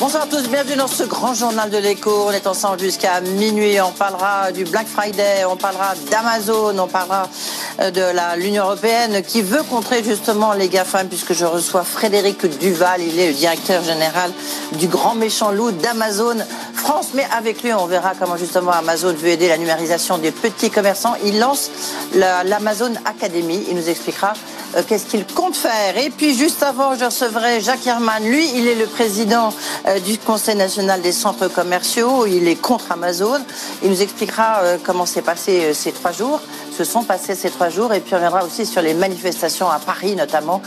Bonsoir à tous, bienvenue dans ce grand journal de l'écho. On est ensemble jusqu'à minuit. On parlera du Black Friday, on parlera d'Amazon, on parlera euh, de l'Union européenne qui veut contrer justement les GAFAM puisque je reçois Frédéric Duval. Il est le directeur général du grand méchant loup d'Amazon France. Mais avec lui, on verra comment justement Amazon veut aider la numérisation des petits commerçants. Il lance l'Amazon Academy. Il nous expliquera euh, qu'est-ce qu'il compte faire. Et puis juste avant, je recevrai Jacques Herman. Lui, il est le président euh, du Conseil national des centres commerciaux. Il est contre Amazon. Il nous expliquera euh, comment s'est passé ces trois jours se sont passés ces trois jours et puis on reviendra aussi sur les manifestations à Paris notamment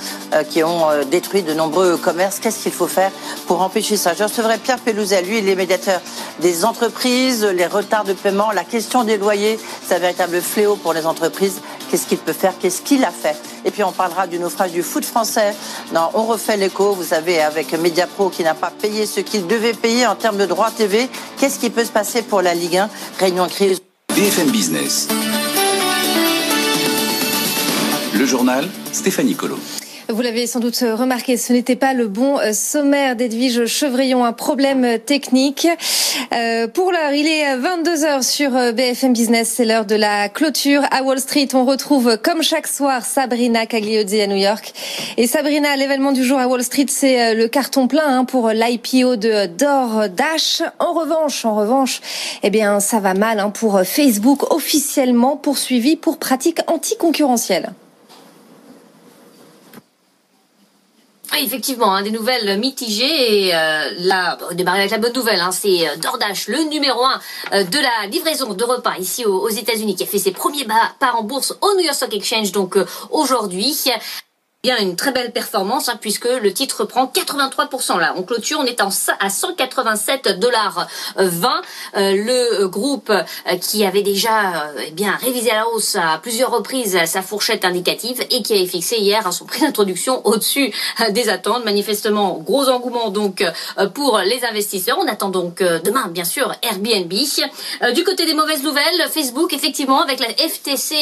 qui ont détruit de nombreux commerces. Qu'est-ce qu'il faut faire pour empêcher ça? Je recevrai Pierre Pelouzet, lui il est médiateur des entreprises, les retards de paiement, la question des loyers, c'est un véritable fléau pour les entreprises. Qu'est-ce qu'il peut faire? Qu'est-ce qu'il a fait? Et puis on parlera du naufrage du foot français. Non, on refait l'écho, vous savez, avec Mediapro qui n'a pas payé ce qu'il devait payer en termes de droits TV. Qu'est-ce qui peut se passer pour la Ligue 1 Réunion crise. BFM Business. Le journal, Stéphanie Colo. Vous l'avez sans doute remarqué, ce n'était pas le bon euh, sommaire d'Edwige Chevrillon, un problème technique. Euh, pour l'heure, il est 22h sur euh, BFM Business, c'est l'heure de la clôture. À Wall Street, on retrouve comme chaque soir Sabrina Cagliozzi à New York. Et Sabrina, l'événement du jour à Wall Street, c'est le carton plein hein, pour l'IPO de DoorDash. En revanche, en revanche, eh bien, ça va mal hein, pour Facebook, officiellement poursuivi pour pratiques anticoncurrentielles. Effectivement, hein, des nouvelles mitigées. Et euh, là, on démarre avec la bonne nouvelle. Hein, c'est euh, DoorDash, le numéro un euh, de la livraison de repas ici aux, États-Unis, qui a fait ses premiers pas en bourse au New York Stock Exchange, donc aujourd'hui bien une très belle performance hein, puisque le titre prend 83% là. On clôture, on est en, à 187 dollars 20. Euh, le groupe euh, qui avait déjà euh, eh bien révisé à la hausse à plusieurs reprises sa fourchette indicative et qui avait fixé hier son prix d'introduction au-dessus des attentes. Manifestement, gros engouement donc pour les investisseurs. On attend donc demain bien sûr Airbnb. Du côté des mauvaises nouvelles, Facebook effectivement avec la FTC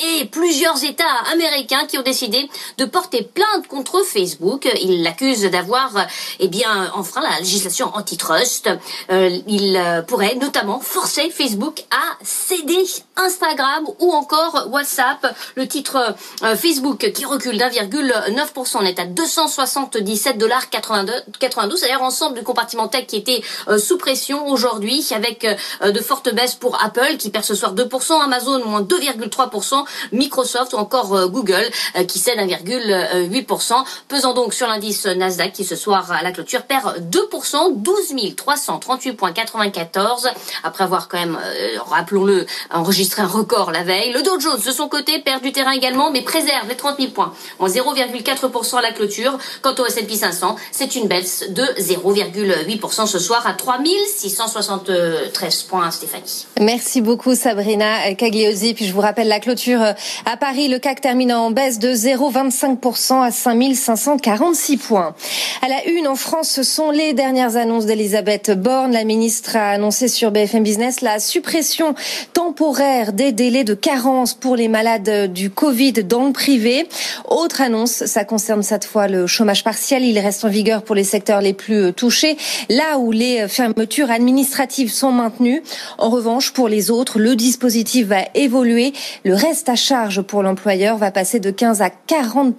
et plusieurs États américains qui ont décidé de porter plainte contre Facebook. Il l'accuse d'avoir, euh, eh bien, enfreint la législation antitrust. Euh, il euh, pourrait notamment forcer Facebook à céder Instagram ou encore WhatsApp. Le titre Facebook qui recule d'1,9%, on est à 277 dollars 92. C'est-à-dire ensemble du compartiment tech qui était sous pression aujourd'hui avec de fortes baisses pour Apple qui perd ce soir 2%, Amazon moins 2,3%, Microsoft ou encore Google qui cède 1,9%. 8%, pesant donc sur l'indice Nasdaq qui ce soir à la clôture perd 2%, 12 338,94 après avoir quand même, euh, rappelons-le, enregistré un record la veille. Le Dow Jones de son côté perd du terrain également mais préserve les 30 000 points en 0,4% à la clôture. Quant au S&P 500, c'est une baisse de 0,8% ce soir à 3673 points Stéphanie. Merci beaucoup Sabrina Cagliozzi. Puis je vous rappelle la clôture à Paris. Le CAC termine en baisse de 0,25% à 5546 points. À la une en France, ce sont les dernières annonces d'Elisabeth Borne. La ministre a annoncé sur BFM Business la suppression temporaire des délais de carence pour les malades du Covid dans le privé. Autre annonce, ça concerne cette fois le chômage partiel. Il reste en vigueur pour les secteurs les plus touchés, là où les fermetures administratives sont maintenues. En revanche, pour les autres, le dispositif va évoluer. Le reste à charge pour l'employeur va passer de 15 à 40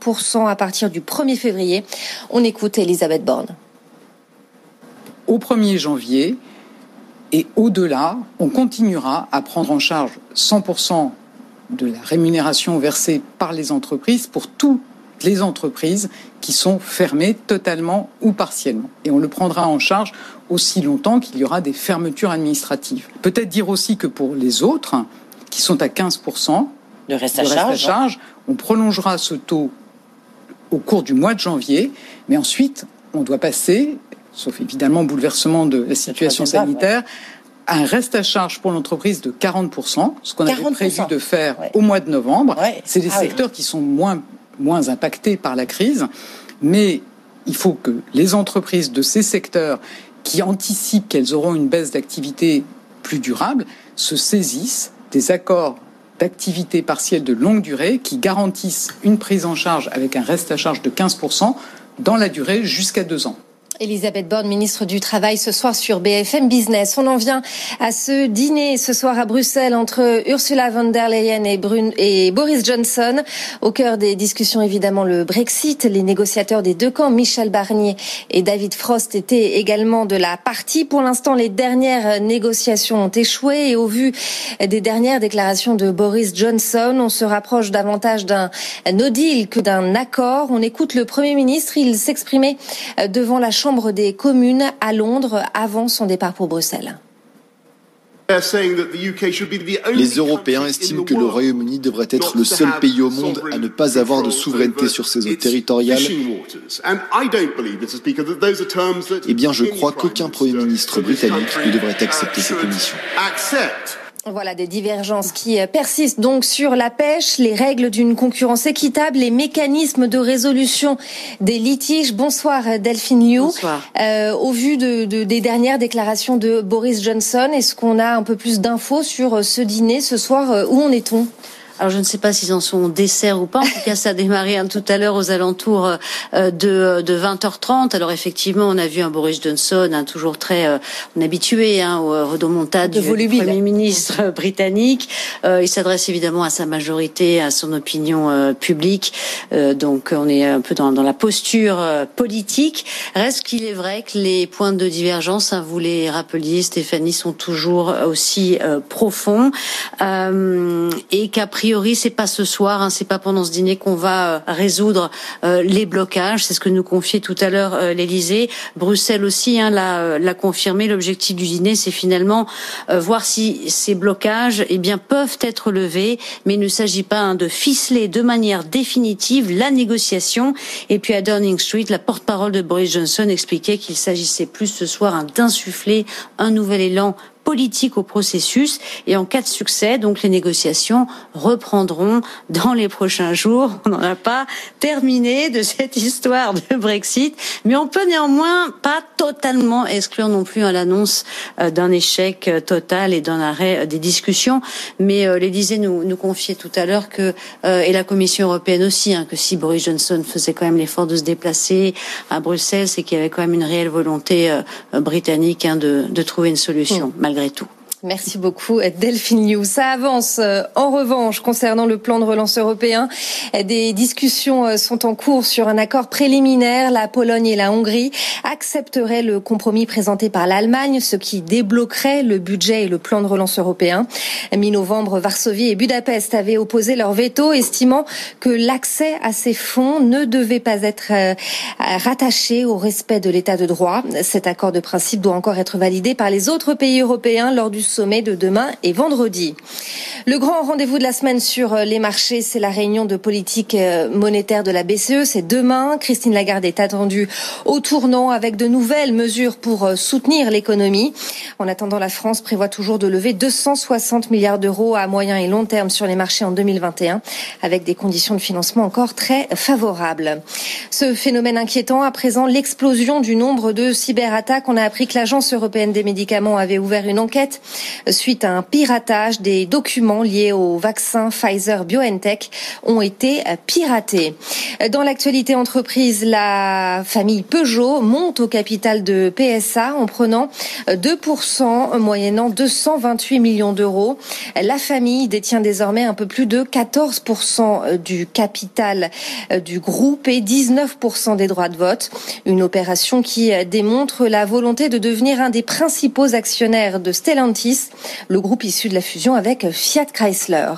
à partir du 1er février. On écoute Elisabeth Borne. Au 1er janvier et au-delà, on continuera à prendre en charge 100% de la rémunération versée par les entreprises pour toutes les entreprises qui sont fermées totalement ou partiellement. Et on le prendra en charge aussi longtemps qu'il y aura des fermetures administratives. Peut-être dire aussi que pour les autres, qui sont à 15%, de reste à, charge, charge, on prolongera ce taux au cours du mois de janvier. Mais ensuite, on doit passer, sauf évidemment bouleversement de la situation sanitaire, un reste à charge pour l'entreprise de 40%, ce qu'on avait prévu de faire au mois de novembre. C'est des ah secteurs qui sont moins, moins impactés par la crise, mais il faut que les entreprises de ces secteurs qui anticipent qu'elles auront une baisse d'activité plus durable se saisissent des accords d'activité partielle de longue durée qui garantissent une prise en charge avec un reste à charge de 15% dans la durée jusqu'à deux ans. Elisabeth Borne, ministre du Travail, ce soir sur BFM Business. On en vient à ce dîner ce soir à Bruxelles entre Ursula von der Leyen et, Boris Johnson. Au cœur des discussions, évidemment, le Brexit. Les négociateurs des deux camps, Michel Barnier et David Frost, étaient également de la partie. Pour l'instant, les dernières négociations ont échoué et au vu des dernières déclarations de Boris Johnson, on se rapproche davantage d'un no deal que d'un accord. On écoute le Premier ministre. Il s'exprimait devant la Chambre Chambre des communes à Londres avant son départ pour Bruxelles. Les Européens estiment que le Royaume-Uni devrait être le seul pays au monde à ne pas avoir de souveraineté sur ses eaux territoriales. Eh bien, je crois qu'aucun Premier ministre britannique ne devrait accepter ces conditions. Voilà des divergences qui euh, persistent donc sur la pêche, les règles d'une concurrence équitable, les mécanismes de résolution des litiges. Bonsoir euh, Delphine Liu. Bonsoir. Euh, au vu de, des dernières déclarations de Boris Johnson, est-ce qu'on a un peu plus d'infos sur ce dîner ce soir Où en est-on? Alors je ne sais pas s'ils en sont au dessert ou pas. En tout cas, ça a démarré tout à l'heure aux alentours euh, de, de 20h30. Alors effectivement, on a vu un Boris Johnson, hein, toujours très euh, habitué hein, aux redomontades du Premier ministre britannique. Euh, il s'adresse évidemment à sa majorité, à son opinion euh, publique. donc on est un peu dans, dans la posture politique. Reste qu'il est vrai que les points de divergence, hein, vous les rappeliez, Stéphanie, sont toujours aussi profonds et qu'après priori, c'est pas ce soir, hein, c'est pas pendant ce dîner qu'on va euh, résoudre euh, les blocages. C'est ce que nous confiait tout à l'heure euh, l'Élysée. Bruxelles aussi hein, l'a confirmé. L'objectif du dîner, c'est finalement voir si ces blocages, eh bien, peuvent être levés, mais il ne s'agit pas hein, de ficeler de manière définitive la négociation. Et puis à Downing Street, la porte-parole de Boris Johnson expliquait qu'il s'agissait plus ce soir d'insuffler un nouvel élan politique au processus et en cas de succès, donc les négociations reprendront dans les prochains jours. On n'en a pas terminé de cette histoire de Brexit, mais on peut néanmoins pas totalement exclure non plus à l'annonce euh, d'un échec euh, total et d'un arrêt euh, des discussions. Mais l'Élysée nous, nous confiait tout à l'heure que et la Commission européenne aussi hein, que si Boris Johnson faisait quand même l'effort de se déplacer à Bruxelles, c'est qu'il y avait quand même une réelle volonté britannique hein, de, de trouver une solution mmh. malgré tout. Merci beaucoup Delphine Liu. Ça avance euh, en revanche concernant le plan de relance européen. Des discussions euh, sont en cours sur un accord préliminaire. La Pologne et la Hongrie accepteraient le compromis présenté par l'Allemagne, ce qui débloquerait le budget et le plan de relance européen. Mi-novembre, Varsovie et Budapest avaient opposé leur veto, estimant que l'accès à ces fonds ne devait pas être euh, rattaché au respect de l'état de droit. Cet accord de principe doit encore être validé par les autres pays européens lors du sommet de demain et vendredi. Le grand rendez-vous de la semaine sur euh, les marchés, c'est la réunion de politique euh, monétaire de la BCE. C'est demain. Christine Lagarde est attendue au tournant avec de nouvelles mesures pour euh, soutenir l'économie. En attendant, la France prévoit toujours de lever 260 milliards d'euros à moyen et long terme sur les marchés en 2021, avec des conditions de financement encore très favorables. Ce phénomène inquiétant, à présent, l'explosion du nombre de cyberattaques. On a appris que l'Agence européenne des médicaments avait ouvert une enquête suite à un piratage des documents liés au vaccin Pfizer BioNTech ont été piratés. Dans l'actualité entreprise, la famille Peugeot monte au capital de PSA en prenant 2% moyennant 228 millions d'euros. La famille détient désormais un peu plus de 14% du capital du groupe et 19% des droits de vote. Une opération qui démontre la volonté de devenir un des principaux actionnaires de Stellantis le groupe issu de la fusion avec Fiat Chrysler.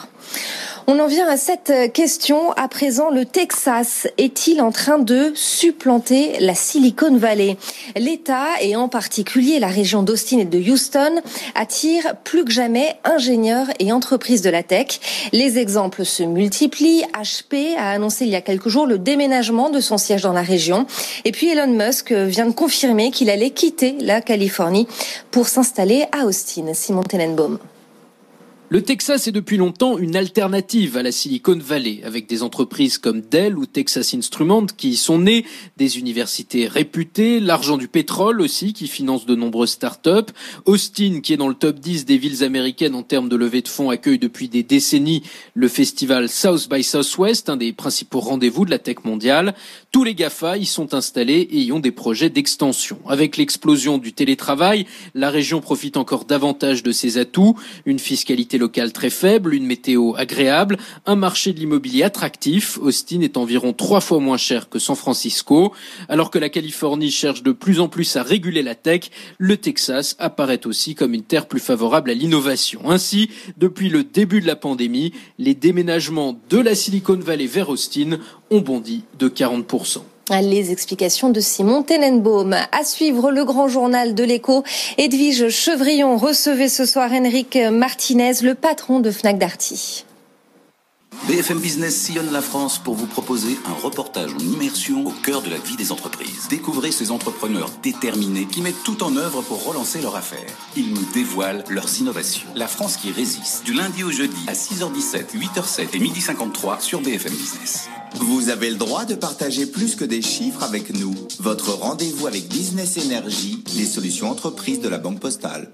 On en vient à cette question. À présent, le Texas est-il en train de supplanter la Silicon Valley? L'État, et en particulier la région d'Austin et de Houston, attire plus que jamais ingénieurs et entreprises de la tech. Les exemples se multiplient. HP a annoncé il y a quelques jours le déménagement de son siège dans la région. Et puis Elon Musk vient de confirmer qu'il allait quitter la Californie pour s'installer à Austin. Simon Tenenbaum. Le Texas est depuis longtemps une alternative à la Silicon Valley, avec des entreprises comme Dell ou Texas Instruments qui y sont nées, des universités réputées, l'argent du pétrole aussi qui finance de nombreuses startups, Austin qui est dans le top 10 des villes américaines en termes de levée de fonds accueille depuis des décennies le festival South by Southwest, un des principaux rendez-vous de la tech mondiale. Tous les GAFA y sont installés et y ont des projets d'extension. Avec l'explosion du télétravail, la région profite encore davantage de ses atouts, une fiscalité locale très faible, une météo agréable, un marché de l'immobilier attractif. Austin est environ trois fois moins cher que San Francisco. Alors que la Californie cherche de plus en plus à réguler la tech, le Texas apparaît aussi comme une terre plus favorable à l'innovation. Ainsi, depuis le début de la pandémie, les déménagements de la Silicon Valley vers Austin ont bondi de 40%. Les explications de Simon Tenenbaum. À suivre le grand journal de l'écho. Edwige Chevrillon recevait ce soir Henrik Martinez, le patron de Fnac Darty. BFM Business sillonne la France pour vous proposer un reportage en immersion au cœur de la vie des entreprises. Découvrez ces entrepreneurs déterminés qui mettent tout en œuvre pour relancer leur affaire. Ils nous dévoilent leurs innovations. La France qui résiste. Du lundi au jeudi à 6h17, 8h07 et 12h53 sur BFM Business. Vous avez le droit de partager plus que des chiffres avec nous. Votre rendez-vous avec Business Energy, les solutions entreprises de la Banque Postale.